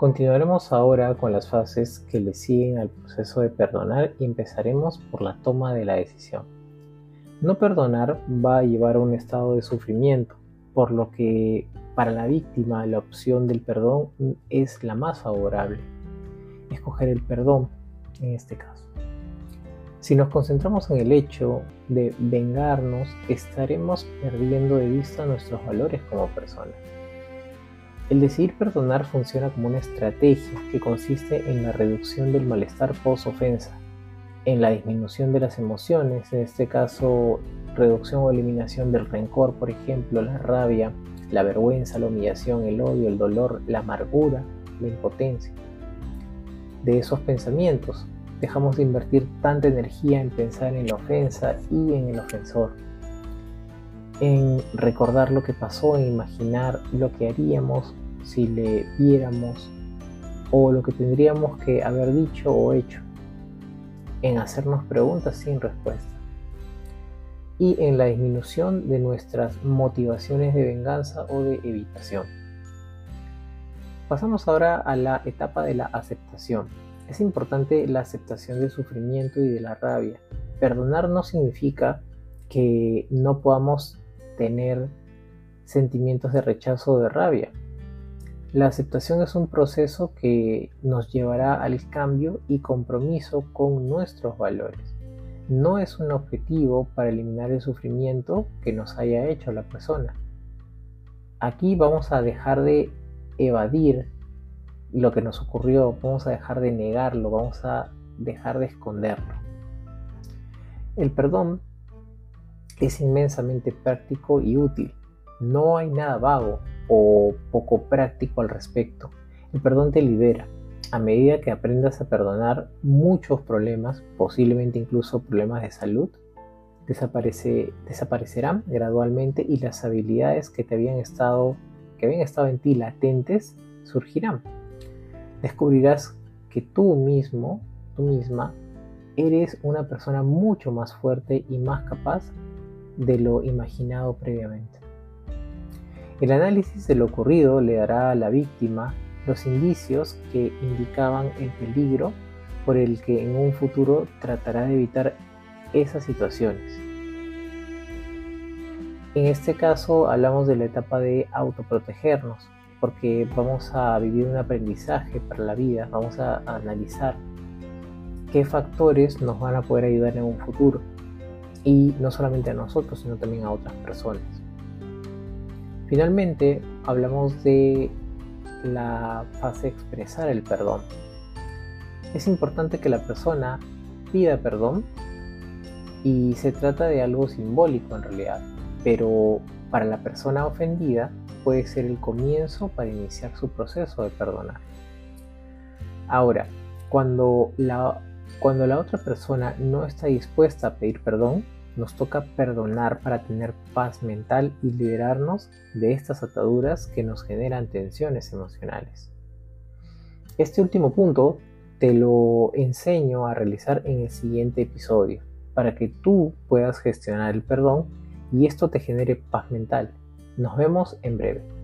Continuaremos ahora con las fases que le siguen al proceso de perdonar y empezaremos por la toma de la decisión. No perdonar va a llevar a un estado de sufrimiento, por lo que para la víctima la opción del perdón es la más favorable. Escoger el perdón en este caso. Si nos concentramos en el hecho de vengarnos, estaremos perdiendo de vista nuestros valores como personas. El decidir perdonar funciona como una estrategia que consiste en la reducción del malestar post-ofensa, en la disminución de las emociones, en este caso reducción o eliminación del rencor, por ejemplo, la rabia, la vergüenza, la humillación, el odio, el dolor, la amargura, la impotencia. De esos pensamientos dejamos de invertir tanta energía en pensar en la ofensa y en el ofensor en recordar lo que pasó, en imaginar lo que haríamos si le viéramos o lo que tendríamos que haber dicho o hecho, en hacernos preguntas sin respuesta y en la disminución de nuestras motivaciones de venganza o de evitación. Pasamos ahora a la etapa de la aceptación. Es importante la aceptación del sufrimiento y de la rabia. Perdonar no significa que no podamos tener sentimientos de rechazo o de rabia. La aceptación es un proceso que nos llevará al cambio y compromiso con nuestros valores. No es un objetivo para eliminar el sufrimiento que nos haya hecho la persona. Aquí vamos a dejar de evadir lo que nos ocurrió, vamos a dejar de negarlo, vamos a dejar de esconderlo. El perdón es inmensamente práctico y útil. No hay nada vago o poco práctico al respecto. El perdón te libera. A medida que aprendas a perdonar muchos problemas, posiblemente incluso problemas de salud, desaparece, desaparecerán gradualmente y las habilidades que te habían estado que habían estado en ti latentes surgirán. Descubrirás que tú mismo, tú misma, eres una persona mucho más fuerte y más capaz de lo imaginado previamente. El análisis de lo ocurrido le dará a la víctima los indicios que indicaban el peligro por el que en un futuro tratará de evitar esas situaciones. En este caso hablamos de la etapa de autoprotegernos, porque vamos a vivir un aprendizaje para la vida, vamos a analizar qué factores nos van a poder ayudar en un futuro, y no solamente a nosotros, sino también a otras personas. Finalmente, hablamos de la fase de expresar el perdón. Es importante que la persona pida perdón y se trata de algo simbólico en realidad, pero para la persona ofendida puede ser el comienzo para iniciar su proceso de perdonar. Ahora, cuando la, cuando la otra persona no está dispuesta a pedir perdón, nos toca perdonar para tener paz mental y liberarnos de estas ataduras que nos generan tensiones emocionales. Este último punto te lo enseño a realizar en el siguiente episodio para que tú puedas gestionar el perdón y esto te genere paz mental. Nos vemos en breve.